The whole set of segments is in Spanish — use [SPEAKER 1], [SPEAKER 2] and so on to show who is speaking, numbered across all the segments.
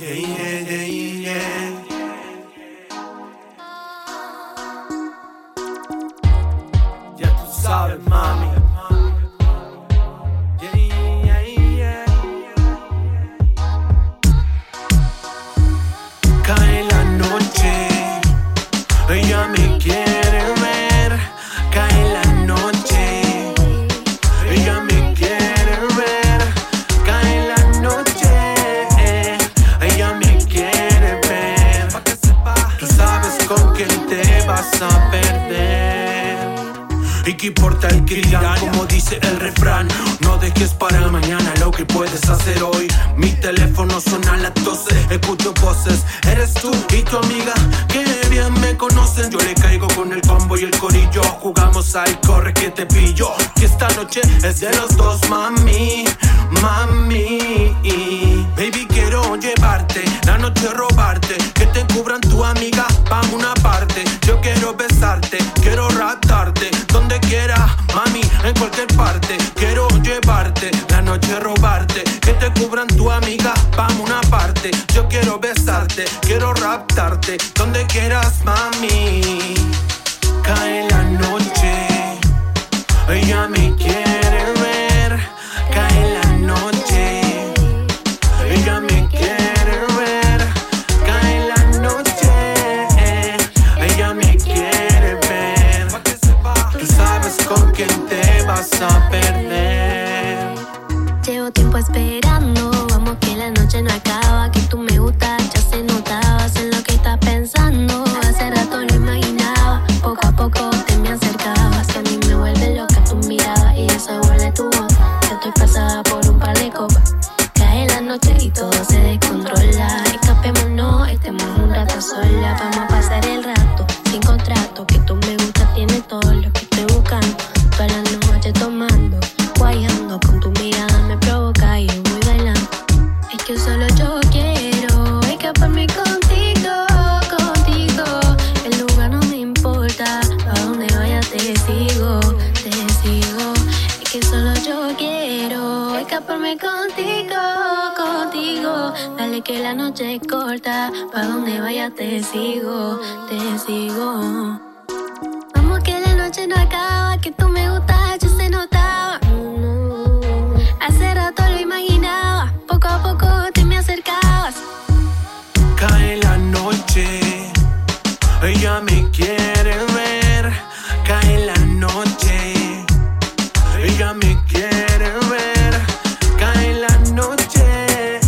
[SPEAKER 1] Yeah, yeah, yeah, yeah. Sabes, mami. Vas a perder. Y que importa el que dirán, como dice el refrán No dejes para mañana lo que puedes hacer hoy. Mi teléfono suena a las 12, escucho voces. Eres tú y tu amiga que me conocen. Yo le caigo con el combo y el corillo. Jugamos al corre que te pillo. Que esta noche es de los dos, mami, mami. Baby quiero llevarte, la noche robarte. Que te cubran tu amiga, vamos una parte. Yo quiero besarte, quiero raptarte. Donde quiera, mami, en cualquier parte. Quiero llevarte, la noche robarte. Que te cubran tu amiga, vamos una parte. Yo quiero besarte, quiero raptarte Donde quieras, mami
[SPEAKER 2] que solo yo quiero escaparme contigo, contigo. El lugar no me importa, a donde vaya te sigo, te sigo. Es que solo yo quiero escaparme contigo, contigo. Dale que la noche es corta, pa' donde vaya te sigo, te sigo. Vamos que la noche no acaba, que tú me gustas,
[SPEAKER 1] noche, ella me quiere ver. Cae la noche,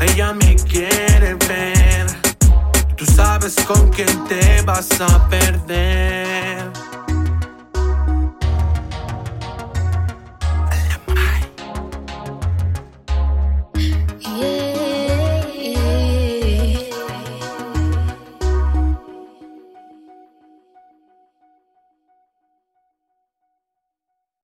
[SPEAKER 1] ella me quiere ver. Tú sabes con quién te vas a perder.